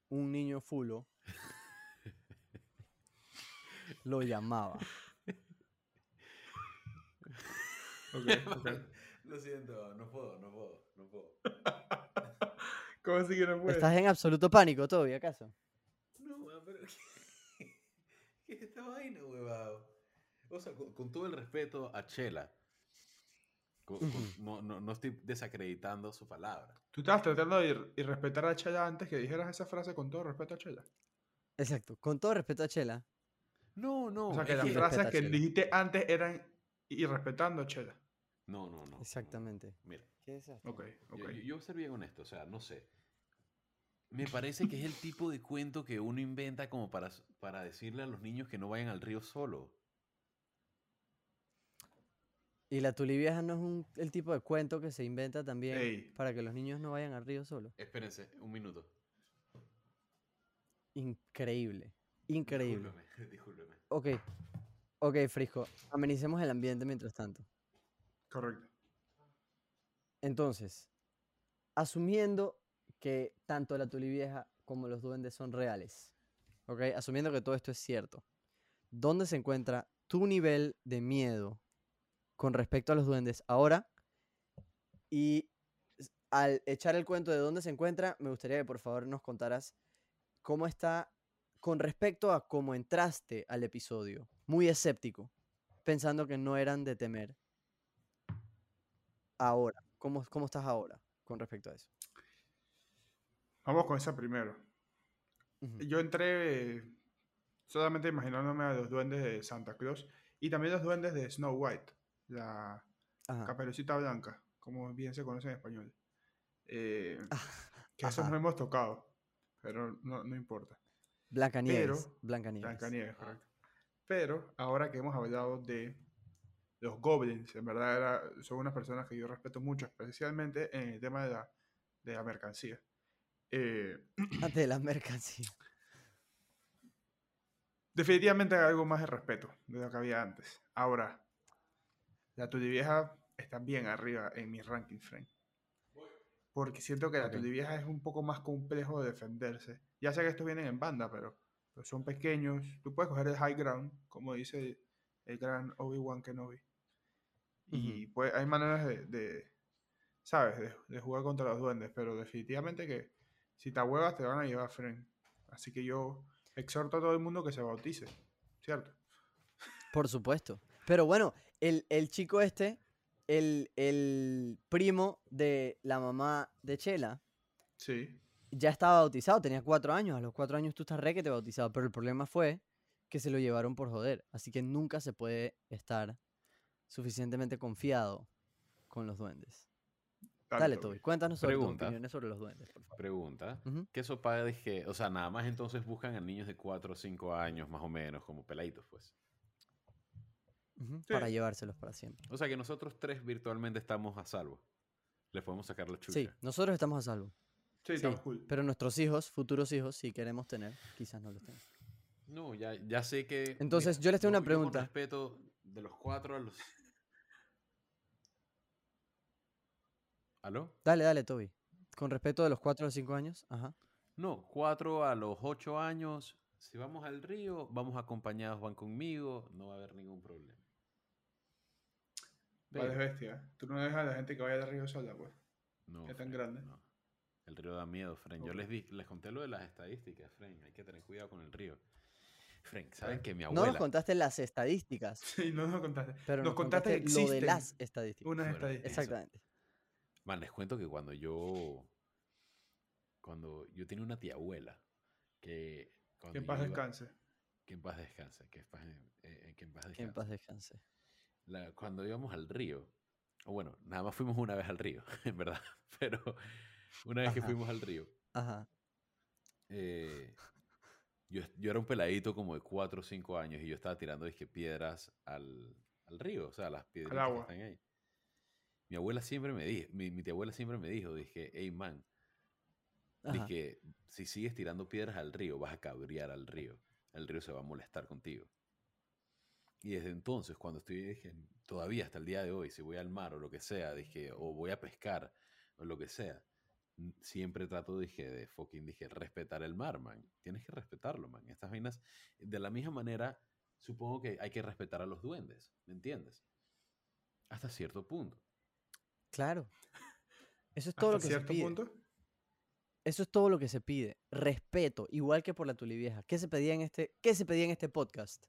un niño fulo lo llamaba. Ok, ok. Lo siento, no puedo, no puedo, no puedo. ¿Cómo así que no puede? ¿Estás en absoluto pánico, Toby, acaso? No, pero. ¿Qué, qué es esta vaina, huevado? O sea, con, con todo el respeto a Chela. con- con- Ujú. no, no, no estoy desacreditando su palabra. Tú estabas tratando de ir- y respetar a Chela antes que dijeras esa frase con todo respeto a Chela. Exacto. Con todo respeto a Chela. No, no. o sea, que las frases que dijiste antes eran irrespetando a Chela. No, no, no. Exactamente. Mira, ¿Qué desastre. Ok, yo, ok. yo- yo voy a ser bien honesto, o sea, no sé. Me parece que es el tipo de cuento que uno inventa como para, para decirle a los niños que no vayan al río solo. Y la tulivieja no es un- el tipo de cuento que se inventa también Ey. para que los niños no vayan al río solo. Espérense, un minuto. Increíble. Increíble. Discúlpeme, discúlpeme. Ok. Ok, Frisco. Amenicemos el ambiente mientras tanto. Correcto. Entonces, asumiendo que tanto la tulivieja como los duendes son reales, ¿ok? Asumiendo que todo esto es cierto, ¿dónde se encuentra tu nivel de miedo con respecto a los duendes ahora? Y al echar el cuento de dónde se encuentra, me gustaría que por favor nos contaras cómo está con respecto a cómo entraste al episodio. Muy escéptico, pensando que no eran de temer ahora? ¿Cómo, cómo estás ahora con respecto a eso? Vamos con esa primero. Ujú. Yo entré eh, solamente imaginándome a los duendes de Santa Claus y también los duendes de Snow White, la Ajá. caperucita blanca, como bien se conoce en español. Eh, Ah, que esos no hemos tocado, pero no, no importa. Blancanieves. pero- Blancanieves. Blancanieves, Ah. correcto. Pero ahora que hemos hablado de los goblins, en verdad era- son unas personas que yo respeto mucho, especialmente en el tema de la, de la mercancía. Eh, Ah, de definitivamente hay algo más de respeto de lo que había antes. Ahora, la Vieja está bien arriba en mi ranking frame. Porque siento que la Ok. Vieja es un poco más complejo de defenderse. Ya sé que estos vienen en banda, pero, pero son pequeños. Tú puedes coger el high ground, como dice el gran Obi-Wan Kenobi. Y pues hay maneras de, de, ¿sabes? De, de jugar contra los duendes, pero definitivamente que si te huevas te van a llevar frame. Así que yo exhorto a todo el mundo que se bautice, ¿cierto? Por supuesto. Pero bueno, el, el chico este, el, el primo de la mamá de Chela, Sí. ya estaba bautizado, tenía cuatro años. A los cuatro años tú estás re que te bautizado. Pero el problema fue que se lo llevaron por joder. Así que nunca se puede estar suficientemente confiado con los duendes. Dale, Toby, cuéntanos sobre tus opiniones sobre los duendes, por favor. Pregunta. Ujú. ¿Qué esos padres que, o sea, nada más entonces buscan a niños de 4 o 5 años más o menos, como peladitos, pues? Sí. Para llevárselos para siempre. O sea que nosotros tres virtualmente estamos a salvo. Les podemos sacar la chucha. Sí, nosotros estamos a salvo. Sí, Sí, estamos cool. pero nuestros hijos, futuros hijos, si queremos tener, quizás no los tengan. No, ya, ya sé que. Entonces, yo les tengo una con pregunta. respeto de los cuatro a los. ¿Aló? Dale, dale, Toby. Con respecto de los 4 a los 5 años, ajá. No, cuatro a los ocho años. Si vamos al río, vamos acompañados, van conmigo, no va a haber ningún problema. Vale, Pero- bestia. Tú no dejas a la gente que vaya al río sola, pues. No, ¿Qué tan grande? no. El río da miedo, Fren. Yo les, di- les conté lo de las estadísticas, Fren. Hay que tener cuidado con el río. Fren, ¿saben que mi No abuela... nos contaste las estadísticas, Sí, no nos contaste. pero nos nos contaste contaste, que lo de las estadísticas. unas Bueno, estadísticas. Exactamente. Man, les cuento que cuando yo... Cuando yo tenía una tía abuela que... Cuando Que en paz iba- descanse. Que en paz descanse. Que en paz, eh, eh, que en paz Que descanse. en paz descanse. la- cuando íbamos al río, o bueno, nada más fuimos una vez al río, en verdad, pero una vez que fuimos al río, Ajá. eh, yo, yo era un peladito como de 4 o 5 años y yo estaba tirando dizque, piedras al, al río, o sea, las piedras que están ahí. Mi abuela siempre me dijo, mi, mi tía abuela siempre me dijo, dije, hey man, dije, si sigues tirando piedras al río, vas a cabrear al río, el río se va a molestar contigo. Y desde entonces, cuando estoy, dije, todavía hasta el día de hoy, si voy al mar o lo que sea, dije, o voy a pescar o lo que sea, siempre trato, dije, de fucking, dije, respetar el mar, man. Tienes que respetarlo, man. Estas vainas, de la misma manera, supongo que hay que respetar a los duendes, ¿me entiendes? Hasta cierto punto. Claro. Eso es todo lo que se cierto pide. punto. Eso es todo lo que se pide. Respeto, igual que por la tulivieja. ¿Qué se pedía en este, qué se pedía en este podcast?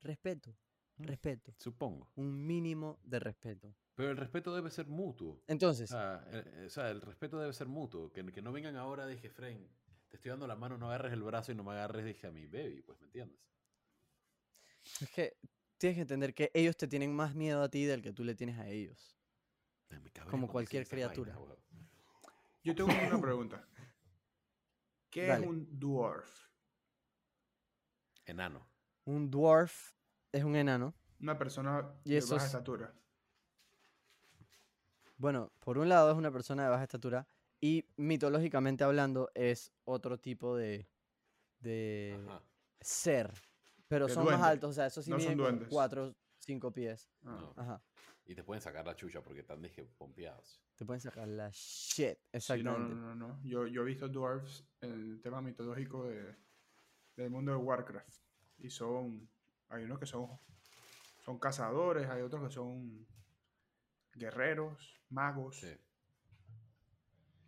Respeto. Mm. Respeto. Supongo. Un mínimo de respeto. Pero el respeto debe ser mutuo. Entonces, O sea, eh, o sea, el respeto debe ser mutuo. Que, que no vengan ahora, dije, Fren, te estoy dando la mano, no agarres el brazo y no me agarres, dije, a mi baby, pues, ¿me entiendes? es que tienes que entender que ellos te tienen más miedo a ti del que tú le tienes a ellos. Como cualquier criatura. Yo tengo una pregunta. ¿Qué Dale. es un dwarf? Enano. Un dwarf es un enano. Una persona Y de baja es- estatura. Bueno, por un lado es una persona de baja estatura y mitológicamente hablando es otro tipo de, de Ajá. ser. Pero De son más altos, o sea, eso sí No son miden como duendes. 4 5 pies. Ah. No. Ajá. Y te pueden sacar la chucha porque están, dije, pompeados. Te pueden sacar la shit. Sí, no, Exactamente. no, no, no. Yo, yo he visto dwarfs en el tema mitológico de, del mundo de Warcraft. Y son. Hay unos que son. Son cazadores, hay otros que son guerreros, magos. Sí.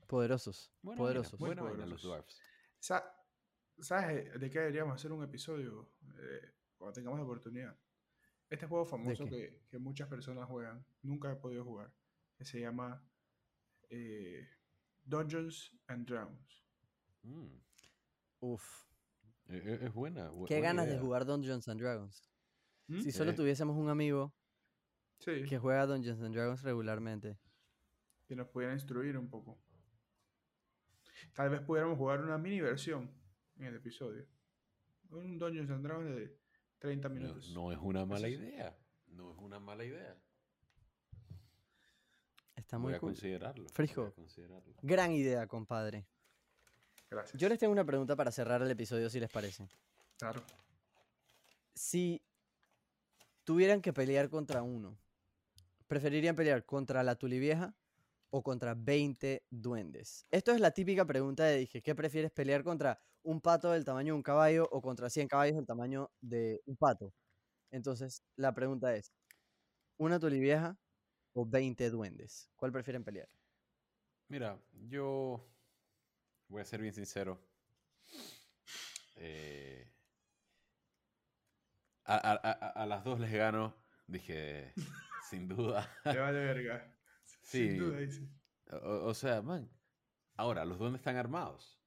Poderosos. Buena poderosos. Buena vaina los dwarfs. Sa- ¿Sabes de qué deberíamos hacer un episodio eh, cuando tengamos la oportunidad? Este juego famoso que, que muchas personas juegan, nunca he podido jugar, que se llama eh, Dungeons and Dragons. Mm. Uf. E- e- Es buena. bu- Qué buena ganas de jugar Dungeons and Dragons. ¿Mm? Si solo Eh. tuviésemos un amigo Sí, que juega Dungeons and Dragons regularmente. que nos pudiera instruir un poco. Tal vez pudiéramos jugar una mini versión en el episodio. Un Dungeons and Dragons de 30 No, minutos. no es una mala idea. No es una mala idea. Está voy muy a cool. considerarlo. voy a Frijo. considerarlo. Gran idea, compadre. Gracias. Yo les tengo una pregunta para cerrar el episodio, si les parece. Claro. Si tuvieran que pelear contra uno, ¿preferirían pelear contra la tulivieja o contra 20 duendes? Esto es la típica pregunta de dije, ¿qué prefieres pelear contra un pato del tamaño de un caballo o contra 100 caballos del tamaño de un pato? Entonces, la pregunta es, ¿una tulivieja o 20 duendes? ¿Cuál prefieren pelear? Mira, yo voy a ser bien sincero. Eh, a, a- las dos les gano. Dije, sin duda. Te vale verga. Sí. Sin duda, dice. O, o sea, man. Ahora, ¿los duendes están armados?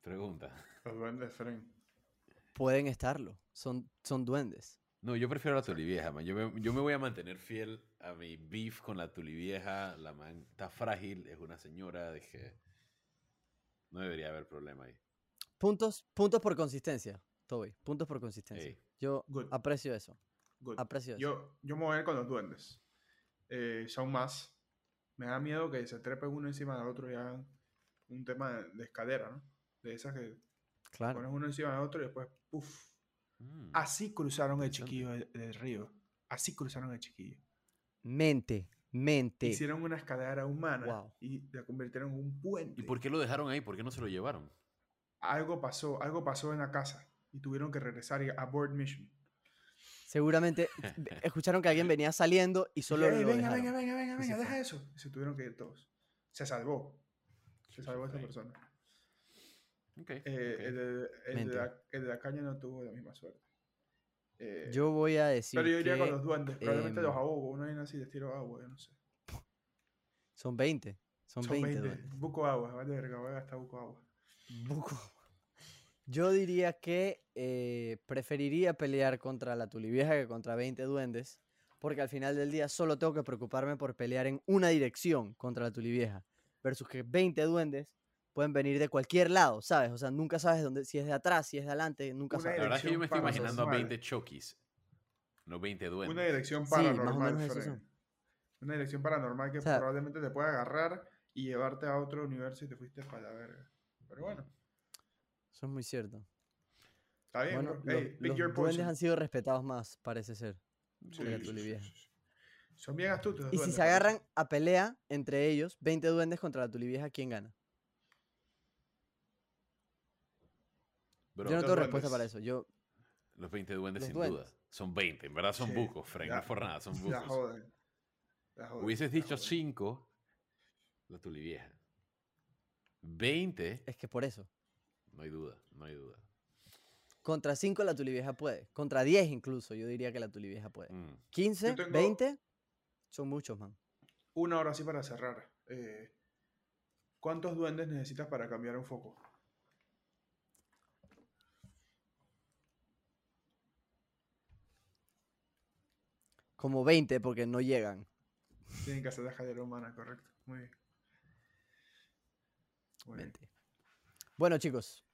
Pregunta. Los duendes, Frank. Pueden estarlo. Son, son duendes. No, yo prefiero la tulivieja, man. Yo me, yo me voy a mantener fiel a mi beef con la tulivieja. La man está frágil, es una señora. Dije, no debería haber problema ahí. Puntos, puntos por consistencia, Toby. Puntos por consistencia. Yo Good. aprecio eso. Good. Yo, yo me voy a ir con los duendes. Eh, son más. Me da miedo que se trepen uno encima del otro y hagan un tema de, de escalera, ¿no? De esas que claro. pones uno encima del otro y después, ¡puf! Mm. Así cruzaron el chiquillo del, del río. Así cruzaron el chiquillo. Mente, mente. Hicieron una escalera humana Wow. y la convirtieron en un puente. ¿Y por qué lo dejaron ahí? ¿Por qué no se lo llevaron? Algo pasó, algo pasó en la casa y tuvieron que regresar y abort mission. Seguramente escucharon que alguien venía saliendo y solo Ey, lo venga, dejaron. venga, venga, venga, venga, fue. deja eso. Se tuvieron que ir todos. Se salvó. Se salvó esta persona. ok, Eh, ok. el, de, el, de la, el de la caña no tuvo la misma suerte. Eh, Yo voy a decir pero yo iría con que los duendes. Probablemente los em, ahogo. Una vaina así les tiro agua. Yo no sé. son 20. Son, Son 20, 20. duendes. Buco agua. Vale, verga. Voy a gastar buco agua. Buco. Yo diría que eh, preferiría pelear contra la tulivieja que contra 20 duendes, porque al final del día solo tengo que preocuparme por pelear en una dirección contra la tulivieja, versus que 20 duendes pueden venir de cualquier lado, ¿sabes? O sea, nunca sabes dónde, si es de atrás, si es de adelante, nunca Una La sabes. verdad es que yo me estoy imaginando a paranormal. 20 Chokis, no 20 duendes. Una dirección Sí, más o paranormal. son. Una dirección paranormal que O sea- probablemente te pueda agarrar y llevarte a otro universo y te fuiste para la verga. Pero bueno, Eso es muy cierto. está bien. Bueno, bro. los, Ey, pick los duendes han sido respetados más, parece ser. Sí, la sí, sí, tulivieja. sí, sí. Son bien astutos. los Y si duendes, se parece. agarran a pelea entre ellos, 20 duendes contra la tulivieja, ¿quién gana? Bro, Yo no tengo respuesta para duendes. eso. Yo, los 20 duendes los sin duendes. duda. Son 20, en verdad son Sí, bucos, Frank, no por nada, son La bucos. joden. La joden, Hubieses la dicho joden. 5, la tulivieja. 20, es que por eso. No hay duda, no hay duda. Contra 5 la tulivieja puede. Contra 10 incluso, yo diría que la tulivieja puede. Mm. 15, tengo- 20, son muchos, man. Una hora así para cerrar. Eh, ¿Cuántos duendes necesitas para cambiar un foco? Como 20 porque no llegan. Tienen que hacer la escalera humana, correcto. Muy bien. Muy bien. 20. Bueno, chicos,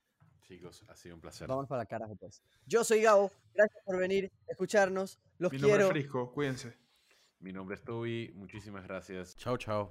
Chicos, ha sido un placer. vamos para la carajo, pues. Yo soy Gabo, gracias por venir, escucharnos, los Mi nombre quiero. es Frisco, cuídense. Mi nombre es Toby, muchísimas gracias. Chao, chao.